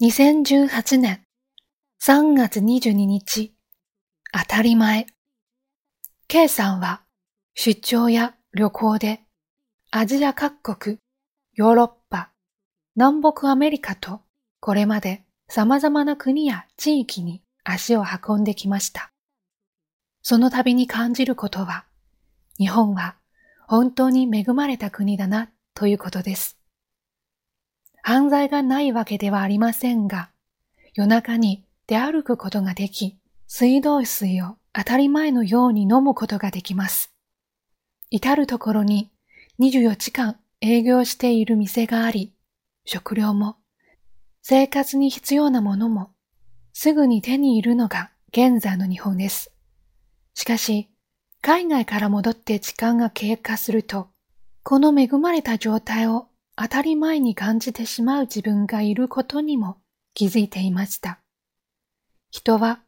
2018年3月22日、当たり前。K さんは出張や旅行でアジア各国、ヨーロッパ、南北アメリカとこれまで様々な国や地域に足を運んできました。その度に感じることは、日本は本当に恵まれた国だなということです。犯罪がないわけではありませんが、夜中に出歩くことができ、水道水を当たり前のように飲むことができます。至るところに24時間営業している店があり、食料も生活に必要なものもすぐに手に入るのが現在の日本です。しかし、海外から戻って時間が経過すると、この恵まれた状態を当たり前に感じてしまう自分がいることにも気づいていました。人は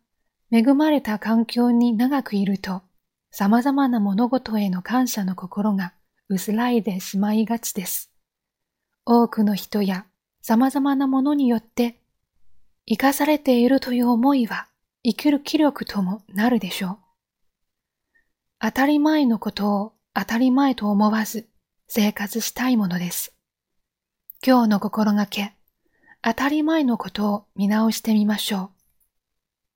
恵まれた環境に長くいると様々な物事への感謝の心が薄らいでしまいがちです。多くの人や様々なものによって生かされているという思いは生きる気力ともなるでしょう。当たり前のことを当たり前と思わず生活したいものです。今日の心がけ、当たり前のことを見直してみましょう。